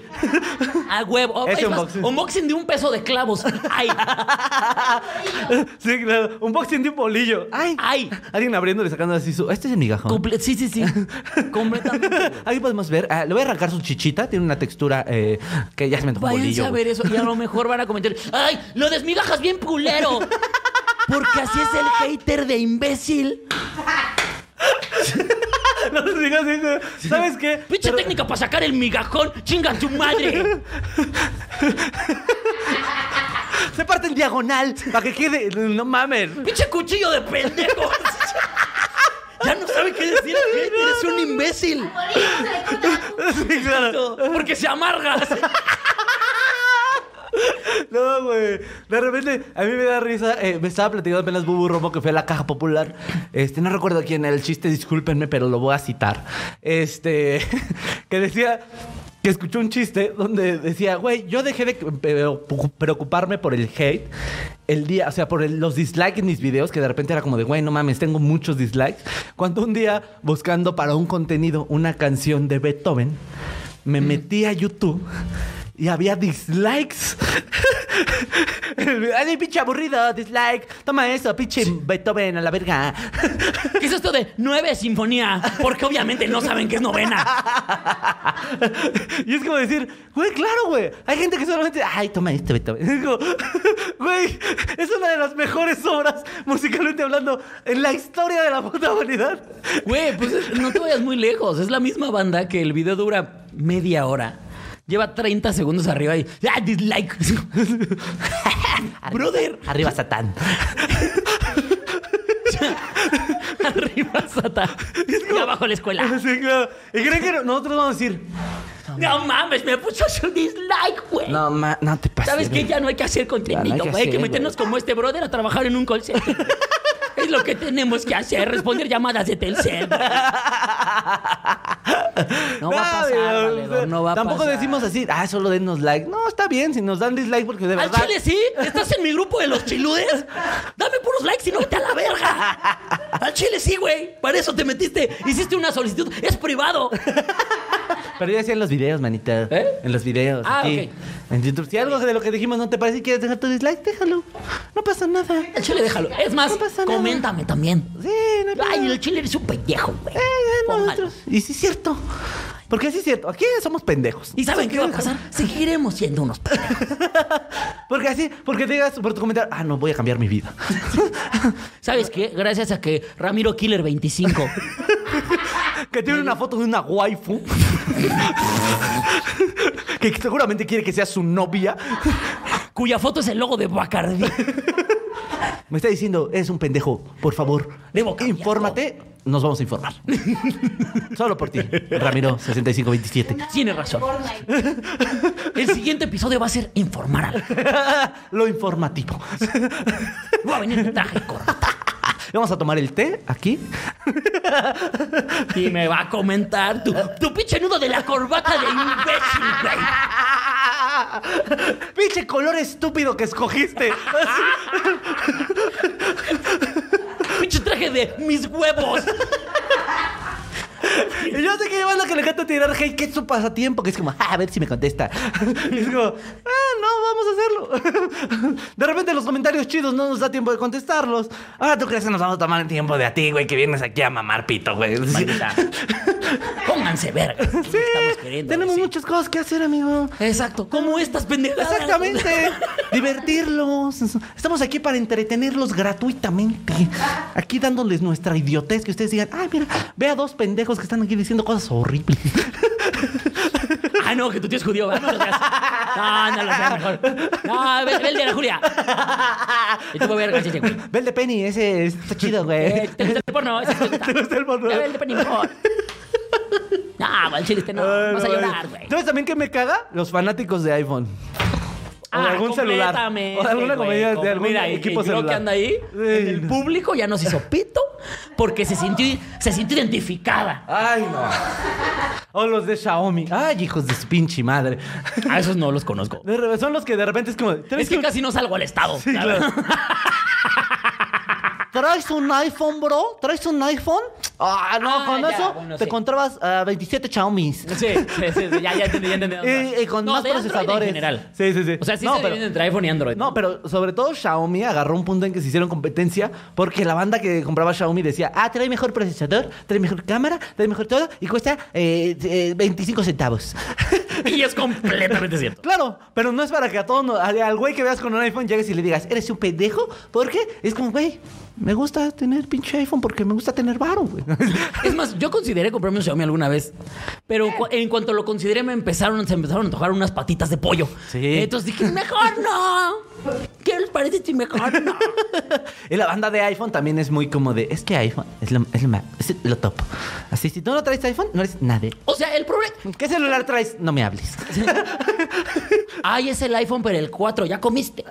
A huevo. Es más, unboxing. unboxing de un peso de clavos. ¡Ay! Sí, claro. Unboxing de un bolillo. Ay. ¡Ay! Alguien abriéndole y sacando así su. Este es el migajón. Comple- sí, sí, sí. Completamente. Ahí podemos ver. ah, le voy a arrancar su chichita. Tiene una textura eh, que ya se me tocó bolillo. a ver eso y a lo mejor van a comentar, ¡ay! Lo desmigajas bien culero. Porque así es el hater de imbécil. No te digas eso. ¿Sabes qué? Pinche Pero- técnica para sacar el migajón. ¡Chinga tu madre! Se parte en diagonal para que quede. No mames. ¡Pinche cuchillo de pendejos! Ya no sabe qué decir. Eres un imbécil. Por eso se le corta la punta. Sí, claro. Porque se amarga. No, güey. De repente, a mí me da risa. eh, me estaba platicando apenas Bubu Romo que fue la caja popular. Este, no recuerdo quién era el chiste, discúlpenme, pero lo voy a citar. Este, que decía que escuchó un chiste donde decía, güey, yo dejé de pre- preocuparme por el hate el día, o sea, por los dislikes en mis videos, que de repente era como de, güey, no mames, tengo muchos dislikes. Cuando un día, buscando para un contenido una canción de Beethoven, me metí a YouTube y había dislikes. Ay, pinche aburrido, dislike. Toma eso, pinche Beethoven a la verga. ¿Qué es esto de nueve sinfonía? Porque obviamente no saben qué es novena. y es como decir, güey, claro, güey. Hay gente que solamente, ay, toma esto, Beethoven. Es como, güey, es una de las mejores obras, musicalmente hablando, en la historia de la puta humanidad. Güey, pues no te vayas muy lejos. Es la misma banda que el video dura media hora. Lleva 30 segundos arriba y. ¡Ah, dislike! Brother. Arriba, Satán. Arriba, Sata. Y abajo la escuela. Sí, claro. Y creen que no- nosotros vamos a decir, No mames, me puso su dislike, güey. no, ma, no te pases. ¿Sabes qué? Ya no hay que hacer no contenido, hay que güey. Hay que meternos como este brother a trabajar en un call center. Es lo que tenemos que hacer, responder llamadas de Telcel. No va a pasar, valedor, no va a Tampoco pasar. decimos así, ah, solo denos like. No, está bien si nos dan dislike porque de ¿Al verdad. chile sí? ¿Estás en mi grupo de los chiludes? Dame puros likes y no vete a la verga. Al chile sí, güey. Para eso te metiste. Hiciste una solicitud. Es privado. Pero ya decía en los videos, manita. ¿Eh? En los videos. Ah, aquí, ok. En YouTube. Si algo de lo que dijimos no te parece y quieres dejar tu dislike, déjalo. No pasa nada. Al chile déjalo. Es más, No pasa nada. coméntame también. Sí, no hay Ay, problema. el chile eres un pendejo, güey. Eh, Póngalo. nosotros. Y sí es cierto. Porque sí es cierto, aquí somos pendejos. ¿Y saben qué va a pasar? Seguiremos siendo unos pendejos. Porque así, porque digas por tu comentario, ah, no, voy a cambiar mi vida. ¿Sabes qué? Gracias a que Ramiro Killer 25 que tiene una foto de una waifu. que seguramente quiere que sea su novia. cuya foto es el logo de Bacardi. Me está diciendo, es un pendejo. Por favor, Debo cambiarlo. infórmate. Nos vamos a informar. Solo por ti, Ramiro 6527. Tiene razón. El siguiente episodio va a ser informar. Lo informativo. Voy a venir traje y corbata. Vamos a tomar el té aquí. Y me va a comentar tu, tu pinche nudo de la corbata de imbécil, güey. Pinche color estúpido que escogiste. Pinche traje de mis huevos. Y yo sé que llevas la que le encanta tirar hate, que es su pasatiempo, que es como, "Ah, a ver si me contesta. Y es como, ah, no, vamos a hacerlo. De repente los comentarios chidos no nos da tiempo de contestarlos. Ah, ¿tú crees que nos vamos a tomar el tiempo de a ti, güey, que vienes aquí a mamar pito, güey? Maldita. Pónganse verga. Sí, estamos queriendo tenemos decir. muchas cosas que hacer, amigo. Exacto. Como estas pendejadas. Exactamente. Divertirlos. Estamos aquí para entretenerlos gratuitamente. Aquí dándoles nuestra idiotez que ustedes digan, ay, mira, ve a dos pendejos que están aquí diciendo cosas horribles. Ah, no, que tu tío es judío. ¿verdad? No lo. No, no lo veas mejor. No, ve, ve el de la Julia. Y tú voy a ver el güey. Ve el de Penny, ese está chido, güey. Eh, ¿Te gusta el porno? Ese te gusta. ¿Te gusta el porno? Ya ve el de Penny mejor. No, el chile este no. Ay, Vas a llorar, güey. ¿Sabes también qué me caga? Los fanáticos de iPhone. O Ah, algún celular. O alguna compañía, de algún Mira, equipo y celular. que anda ahí, en el público ya nos hizo pito porque se sintió, se sintió identificada. Ay, no. O los de Xiaomi. Ay, hijos de su pinche madre. A esos no los conozco. De son los que de repente es como. Es ¿traes que casi no salgo al estado. Sí. ¿Traes un iPhone, bro? ¿Traes un iPhone? Ah, no, Ah, con ya, eso bueno, te sí. comprabas ah, 27 Xiaomis. Sí, sí, sí, ya, ya entendí, ya entendí. Y, y con No, más de procesadores. en general. Sí, sí, sí. O sea, sí no, se pero, entre iPhone y Android. no, pero sobre todo Xiaomi agarró un punto en que se hicieron competencia porque la banda que compraba Xiaomi decía, ah, trae mejor procesador, trae mejor cámara, trae mejor todo y cuesta eh, eh, 25 centavos. Y es completamente cierto. Claro, pero no es para que a todos, no- al al güey que veas con un iPhone llegues y le digas, eres un pendejo, ¿por qué? Es como, güey, me gusta tener pinche iPhone porque me gusta tener varo, güey. Es más, yo consideré comprarme un Xiaomi alguna vez. Pero cu- en cuanto lo consideré, me empezaron, se empezaron a antojar unas patitas de pollo. Sí. Entonces dije, mejor no. ¿Qué les parece si mejor no? y la banda de iPhone también es muy como de, es que iPhone es lo, es lo, ma- es lo top. Así, si tú no traes iPhone, no eres nadie. O sea, el problema. ¿Qué celular traes? No me hables. Ay, es el iPhone, pero el 4, ya comiste.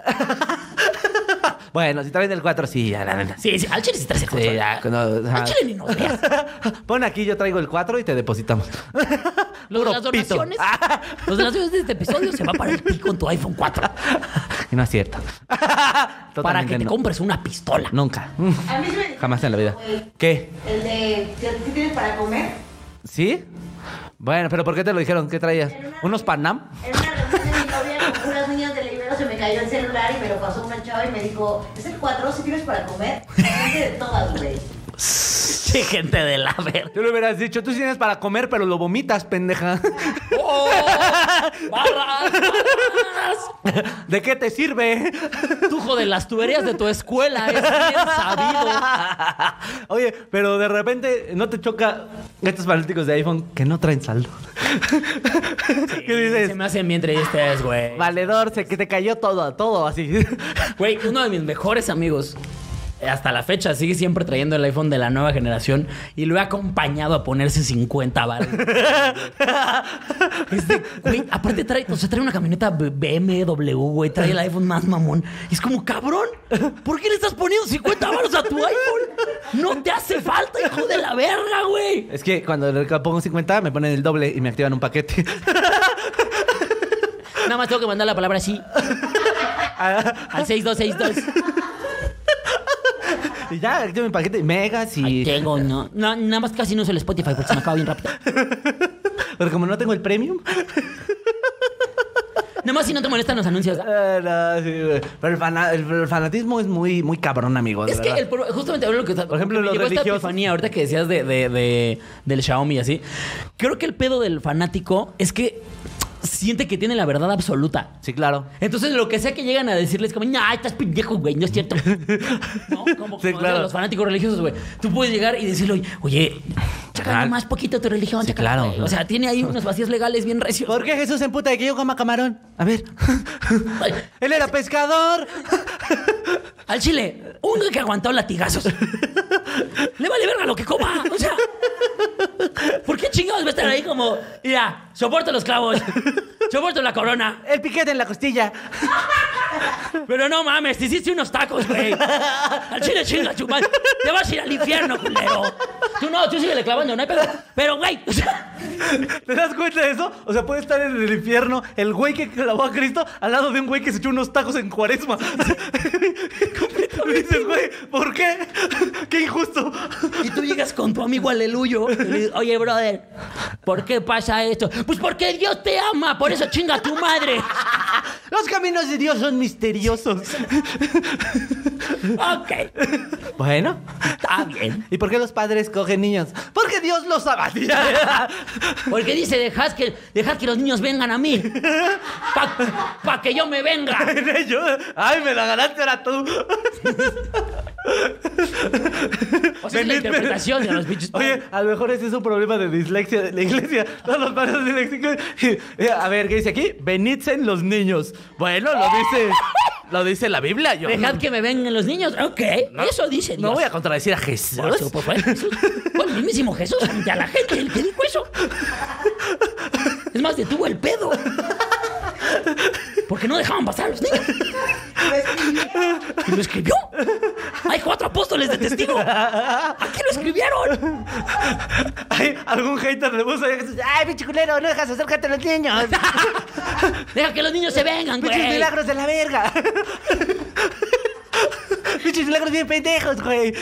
Bueno, si traes el 4, sí, ya, la neta. Sí, sí, al chile sí traes el Sí, 4. ya, cuando- ajá. Al chile ni nos veas. Pon aquí, yo traigo el 4 y te depositamos. Los de las donaciones. Los de las donaciones de este episodio se va para el pico en tu iPhone 4. Y no es cierto. Para que te no. compres una pistola. Nunca. A mí se me Jamás en la vida. güey, ¿Qué? El de, ¿qué, tienes para comer? ¿Sí? Bueno, pero ¿por qué te lo dijeron? ¿Qué traías? ¿Unos Panam? En una reunión de mi novia con unas niñas del libro se me cayó el celular y me lo pasó una chava y me dijo, ¿es el 4 si tienes para comer? De todas, güey. Sí, gente de la verga. Tú le hubieras dicho, tú tienes para comer, pero lo vomitas, pendeja. ¡Oh! ¡Barras! barras! ¿De qué te sirve? Tú, joder, las tuberías de tu escuela, es bien sabido. Oye, pero de repente no te choca estos fanáticos de iPhone que no traen saldo. ¿Qué dices? Se me hacen bien tristes, güey. Valedor, se que te cayó todo, todo así. Güey, uno de mis mejores amigos, hasta la fecha, sigue siempre trayendo el iPhone de la nueva generación y lo he acompañado a ponerse 50 baros. Es de, güey, aparte trae, o sea, trae una camioneta BMW, güey, trae el iPhone más mamón. Y es como, cabrón, ¿por qué le estás poniendo 50 baros a tu iPhone? No te hace falta, hijo de la verga, güey. Es que cuando le pongo 50 me ponen el doble y me activan un paquete. Nada más tengo que mandar la palabra así. Al 6262. Y ya, activan mi paquete megas Ay, y... tengo, no, no. Nada más casi no uso el Spotify porque se me acaba bien rápido. Pero como no tengo el premium... Nomás si no te molestan los anuncios. Eh, no, sí. Pero el, fana- el- el fanatismo es muy, muy cabrón, amigo. de Es que el, justamente lo que Por ejemplo, los esta religiosos. epifanía, ahorita que decías de, de- de- del Xiaomi y así. Creo que el pedo del fanático es que siente que tiene la verdad absoluta. Sí, claro. Entonces, lo que sea que llegan a decirles, como, no, estás pendejo, güey, no es cierto. ¿No? Como, Sí, como claro. los fanáticos religiosos, güey. Tú puedes llegar y decirle, oye, chaca más poquito tu religión, Sí, claro. güey. O sea, tiene ahí unos vacíos legales bien recios. ¿Por qué Jesús se emputa de que yo coma camarón? A ver. Él era pescador. Al chile, uno que aguantó latigazos. Le vale verga lo que coma. O sea, ¿por qué chingados va a estar ahí como, mira, soporto los clavos, soporto la corona, El piquete en la costilla. pero no mames, te hiciste unos tacos, güey. Al chile chinga madre. Te vas a ir al infierno, culero. Tú no, tú síguele clavando, no hay pedo. Pero, güey, o sea, ¿Te das cuenta de eso? O sea, puede estar en el infierno el güey que clavó a Cristo al lado de un güey que se echó unos tacos en cuaresma. Y dices, güey, ¿por qué? Qué injusto. y tú llegas con tu amigo aleluyo. y le dices, Oye, brother, ¿por qué pasa esto? Pues porque Dios te ama, por eso chinga tu madre. Los caminos de Dios son misteriosos. Ok, Bueno. está bien. ¿Y por qué los padres cogen niños? Porque Dios los ama. Porque dice, dejad que, dejad que los niños vengan a mí. Para que yo me venga. Ay, me la ganaste ahora tú. O sea, es la interpretación de los pinches. Oye, a lo mejor ese es un problema de dislexia de la iglesia. Todos los padres disléxicos. Eh, A ver, ¿qué dice aquí? Benitzen los niños. Bueno, lo dice, lo dice la Biblia. Yo Dejad que me vengan los niños. Ok, eso dice Dios. no voy a contradecir a Jesús. Por eso, pues, Jesús. Fue el mismísimo Jesús ante a la gente el que dijo eso. Es más, detuvo el pedo. Porque no dejaban pasar a los niños. Y lo escribió. Hay cuatro apóstoles de testigo. Aquí lo escribieron. Ay, algún hater a Jesús. Ay, pinche culero, no dejas acercarte a los niños. Deja que los niños se vengan, Pinches güey. milagros de la verga. Pinches milagros bien pendejos, güey.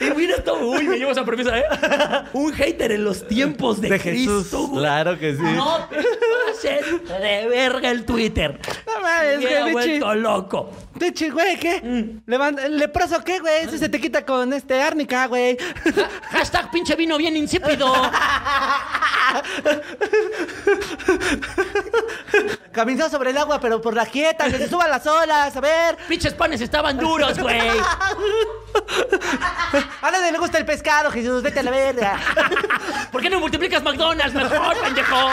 Y mira esto, uy, me llevo esa premisa, ¿eh? Un hater en los tiempos de, De Cristo, Jesús. güey. Claro que sí. No te pases de verga el Twitter. No mames, Me güey, ha pinche. vuelto loco. Pinche, güey, ¿qué? Levanta- ¿Leproso qué, güey? Eso se te quita con este árnica, güey. Hashtag pinche vino bien insípido. Caminó sobre el agua, pero por la quieta, que se suban las olas, a ver. Pinches panes estaban duros, güey. A nadie le gusta el pescado, Jesús, vete a la verga. ¿Por qué no multiplicas McDonald's mejor, pendejo?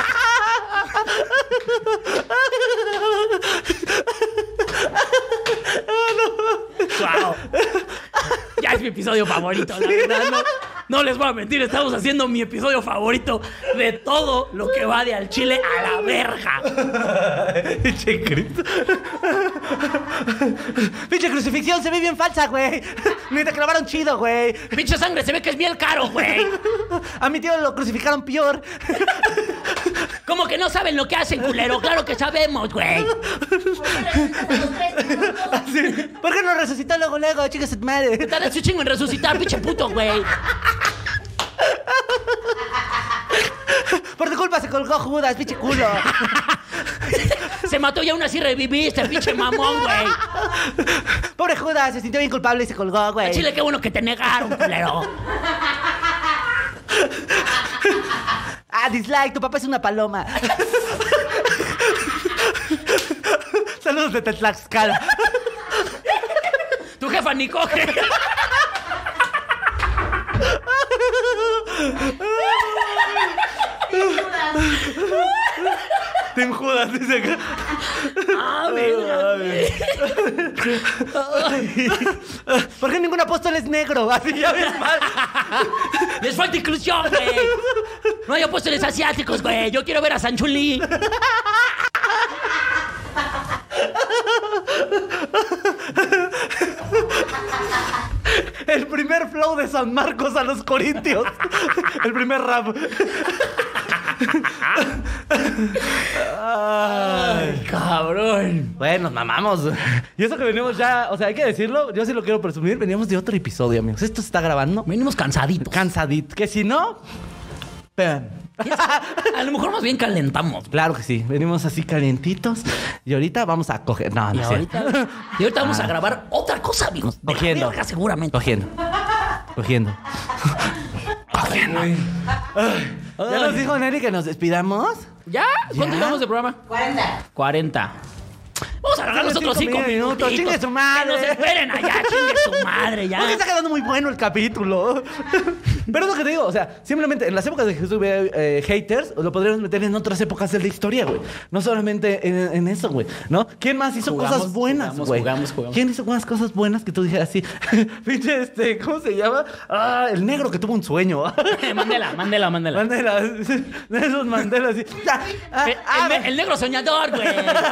oh, no. Wow. Ya es mi episodio favorito, la verdad. No, no les voy a mentir, estamos haciendo mi episodio favorito de todo lo que va de al chile a la verga. Pinche Cristo. Pinche crucifixión se ve bien falsa, güey. Ni te clavaron chido, güey. Pinche sangre, se ve que es bien caro, güey. A mi tío lo crucificaron peor. ¿Cómo que no saben lo que hacen, culero? Claro que sabemos, güey. ¿Por qué no resucitó luego, luego? Chicas, madre. Tardas un chingo en resucitar, pinche puto, güey. Por tu culpa se colgó Judas, pinche culo. Se mató y aún así reviviste, pinche mamón, güey. Pobre Judas, se sintió bien culpable y se colgó, güey. Chile, qué bueno que te negaron, culero. Ah, dislike, tu papá es una paloma. Saludos de Tlaxcala. Ni coge. Tim Judas, dice acá. Ah, verga, güey. ¿Por qué ningún apóstol es negro? Así ya ves mal. Les falta inclusión, güey. No hay apóstoles asiáticos, güey. Yo quiero ver a Sanchuli. El primer flow de San Marcos a los Corintios. El primer rap. Ay. Cabrón. Bueno, nos mamamos. Y eso que venimos ya, o sea, hay que decirlo, yo sí lo quiero presumir, veníamos de otro episodio, amigos. Esto se está grabando Venimos cansaditos. cansadito. Que si no. Vean. A lo mejor más bien calentamos. Claro que sí. Venimos así calientitos y ahorita vamos a coger. No, Y no cierto. ahorita, y ahorita vamos a grabar otra cosa, amigos. De la Cogiendo. verga, seguramente. Cogiendo. Cogiendo. Cogiendo. ¿Ya nos dijo Nelly que nos despidamos? ¿Ya? ¿Cuánto llevamos de programa? 40. 40. Vamos a agarrar los Dale otros cinco cinco minutos, chingue su madre. Que nos esperen allá, chingue su madre, ya. Porque está quedando muy bueno el capítulo. Pero es lo que te digo, o sea, simplemente en las épocas de Jesús hubiera eh, haters, lo podríamos meter en otras épocas de la historia, güey. No solamente en, en eso, güey. ¿No? ¿Quién más hizo Jugamos, cosas buenas, jugamos, güey? jugamos, jugamos. ¿Quién hizo unas cosas buenas que tú dijeras así? Pinche, este, ¿cómo se llama? Ah, el negro que tuvo un sueño. mándela, mándela, mándela. Mandela, de esos Mandela así. Ah, ah, El, ah, el- el negro soñador, güey.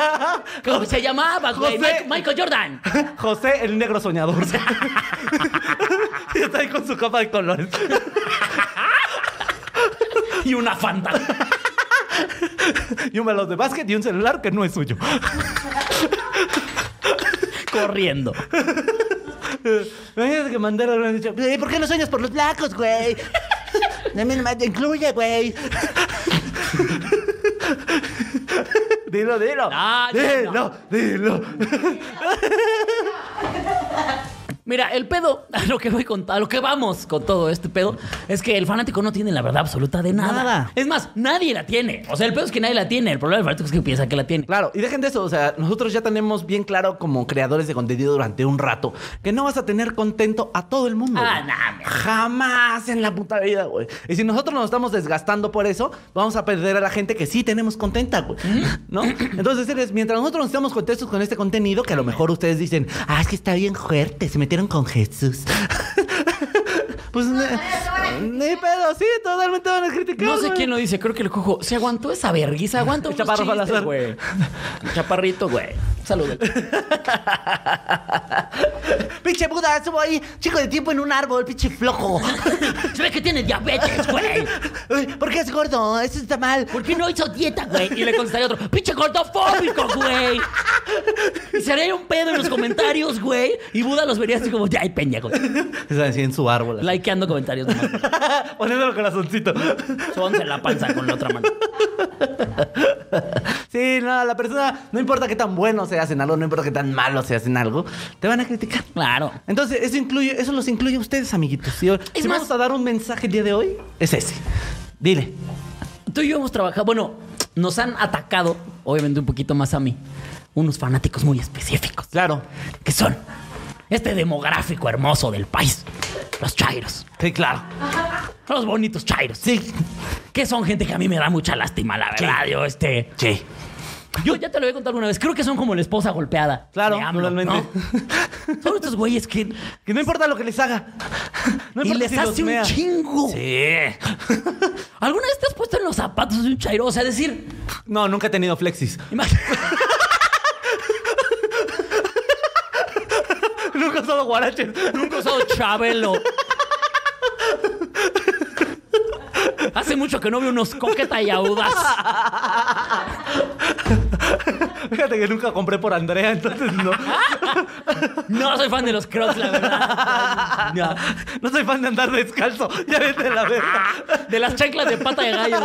¿Cómo se llamaba, güey? José. Michael Jordan. José, el negro soñador. Y está ahí con su capa de colores. Y una fanta. Y un balón de básquet y un celular que no es suyo. Corriendo. Imagínate que Mandela le han dicho, "Eh, ¿por qué no sueñas por los blancos, güey? A nomás te incluye, güey. dilo, dilo. Ya dilo, no. dilo. Mira, el pedo, a lo que voy con, a lo que vamos con todo este pedo, es que el fanático no tiene la verdad absoluta de nada. Nada. Es más, nadie la tiene. O sea, el pedo es que nadie la tiene. El problema del fanático es que piensa que la tiene. Claro, y dejen de eso, o sea, nosotros ya tenemos bien claro como creadores de contenido durante un rato que no vas a tener contento a todo el mundo. Ah, me- Jamás en la puta vida, güey. Y si nosotros nos estamos desgastando por eso, vamos a perder a la gente que sí tenemos contenta, güey. ¿No? Entonces, es, mientras nosotros nos estamos contentos con este contenido, que a lo mejor ustedes dicen, ah, es que está bien fuerte, se metieron con Jesús. pues, ne- ni pedo, sí, totalmente van a criticar. No sé güey. quién lo dice, creo que el cojo se aguantó esa vergüenza, aguanta El chaparro Salazar. güey. Chaparrito, güey. Salud. Pinche Buda, estuvo ahí, chico de tiempo en un árbol, pinche flojo. Se ve que tiene diabetes, güey. ¿Por qué es gordo? Eso está mal. ¿Por qué no hizo dieta, güey? Y le contestaría otro, pinche gordofóbico, güey. Y se haría un pedo en los comentarios, güey. Y Buda los vería así como, ay, pendejo. Está así en su árbol. Likeando comentarios nomás. Poniéndolo corazoncito. Sonse la panza con la otra mano. Sí, no, la persona, no importa qué tan bueno hacen algo, no importa qué tan malo se hacen algo, te van a criticar. Claro. Entonces, eso incluye, eso los incluye a ustedes, amiguitos. Si, si más- vamos a dar un mensaje el día de hoy, es ese. Dile. Tú y yo hemos trabajado, bueno, nos han atacado, obviamente un poquito más a mí, unos fanáticos muy específicos. Claro. Que son este demográfico hermoso del país. Los chairos. Sí, claro. Los bonitos chairos. Sí. Que son gente que a mí me da mucha lástima, la verdad. Yo, este. Sí. Yo ya te lo voy a contar una vez. Creo que son como la esposa golpeada. Claro, totalmente. ¿no? Son estos güeyes que. Que no importa lo que les haga. No y les si hace un chingo. Sí. ¿Alguna vez te has puesto en los zapatos de un chairo? O sea, decir. No, nunca he tenido flexis. imagínate. nunca solo guaraches. Nunca he usado Chabelo. Hace mucho que no veo unos coqueta y audaz. Fíjate que nunca compré por Andrea, entonces no. No soy fan de los crocs, la verdad. No. No soy fan de andar descalzo. Ya vete de la verga. De las chanclas de pata de gallo.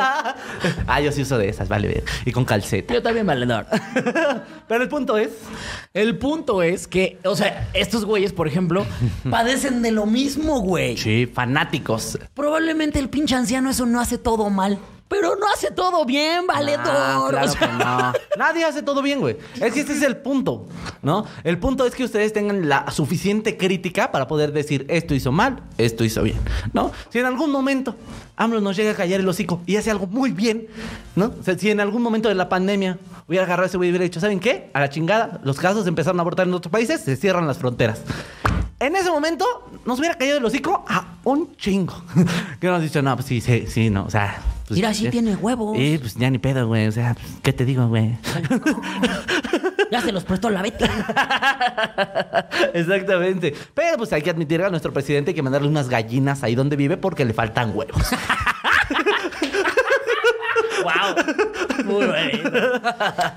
Ah, yo sí uso de esas, vale. Y con calceta. Yo también, valedor. Pero el punto es. El punto es que, o sea, estos güeyes, por ejemplo, padecen de lo mismo, güey. Sí, fanáticos. Probablemente el pinche anciano eso no hace todo mal. Pero no hace todo bien, valedor. Ah, claro O sea, que no. Nadie hace todo bien, güey. Es que este es el punto, ¿no? El punto es que ustedes tengan la suficiente crítica para poder decir esto hizo mal, esto hizo bien, ¿no? Si en algún momento AMLO nos llega a callar el hocico y hace algo muy bien, ¿no? O sea, si en algún momento de la pandemia hubiera agarrado ese güey y hubiera dicho, ¿saben qué? A la chingada, los casos empezaron a abortar en otros países, se cierran las fronteras. En ese momento nos hubiera caído el hocico a un chingo. que nos dicho, no, pues sí, sí, sí, no, o sea. Pues, Mira, sí tiene huevos. Sí, pues ya ni pedo, güey. O sea, pues, ¿qué te digo, güey? Ya se los prestó la Betty. Exactamente. Pero pues hay que admitir a nuestro presidente hay que mandarle unas gallinas ahí donde vive porque le faltan huevos. wow. Muy bueno.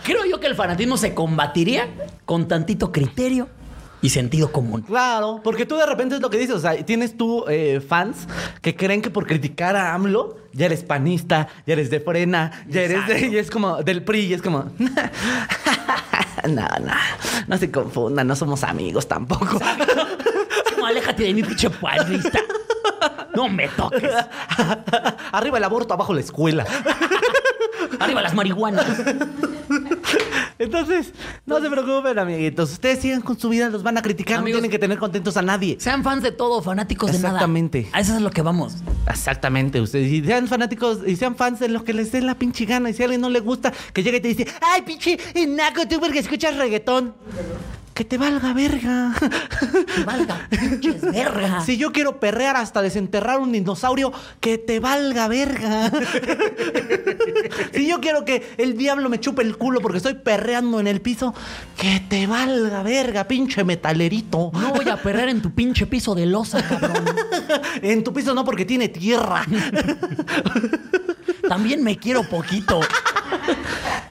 Creo yo que el fanatismo se combatiría con tantito criterio, y sentido común. Claro, porque tú de repente es lo que dices, o sea, tienes tú eh, fans que creen que por criticar a AMLO ya eres panista, ya eres de frena, ya eres de, y es como del PRI, y es como... No, no, no se confundan, no somos amigos tampoco. Como, aléjate de mi pinche panista. No me toques. Arriba el aborto, abajo la escuela. Arriba las marihuanas. Entonces, no se preocupen, amiguitos. Ustedes sigan con su vida, los van a criticar, Amigos- no tienen que tener contentos a nadie. Sean fans de todo, fanáticos de nada. Exactamente. A eso es lo que vamos. Exactamente, ustedes y sean fanáticos y sean fans de lo que les dé la pinche gana. Y si a alguien no le gusta, que llegue y te dice, ay, pinche naco, tú porque escuchas reggaetón. Que te valga verga. Que valga pinches verga. Si yo quiero perrear hasta desenterrar un dinosaurio, que te valga verga. Si yo quiero que el diablo me chupe el culo porque estoy perreando en el piso, que te valga verga, pinche metalerito. No voy a perder en tu pinche piso de losa, cabrón. En tu piso no porque tiene tierra. También me quiero poquito.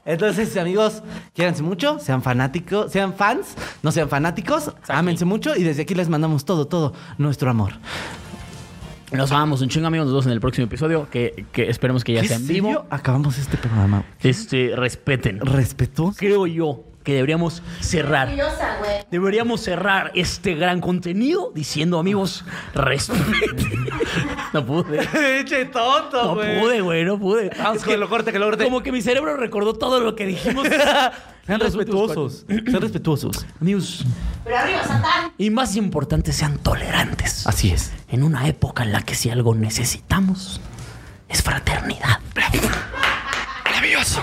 Entonces, amigos, quiéranse mucho, sean fanáticos, sean fans, no sean fanáticos, ámense mucho y desde aquí les mandamos todo, todo nuestro amor. Nos amamos un chingo, amigos. Nos vemos en el próximo episodio. Que, que esperemos que ya ¿Qué sea en vivo. Acabamos este programa. Este, respeten. Respetuoso. Creo yo que deberíamos cerrar. Deberíamos cerrar este gran contenido diciendo, amigos, respeten. No pude. Eche tonto, No pude, güey, no pude. Vamos que lo corte, que lo corte. Como que mi cerebro recordó todo lo que dijimos. Sean respetuosos. Sean respetuosos. Amigos, Pero arriba, Satán. y más importante, sean tolerantes. Así es. En una época en la que si algo necesitamos es fraternidad. Maravilloso.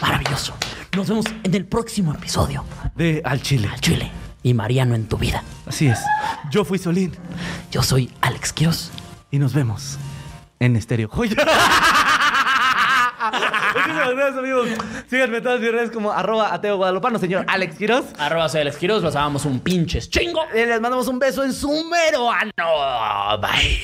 Maravilloso. Nos vemos en el próximo episodio. De Al Chile. Al Chile y Mariano en tu vida. Así es. Yo fui Solín Yo soy Alex Quiroz. y nos vemos en Estéreo Joya. Muchísimas gracias, amigos. Síganme en todas mis redes como arroba ateo guadalupano, señor Alex Quiroz. Arroba soy Alex Quiroz. Los amamos un pinches chingo. Y les mandamos un beso en su mero ano. Bye.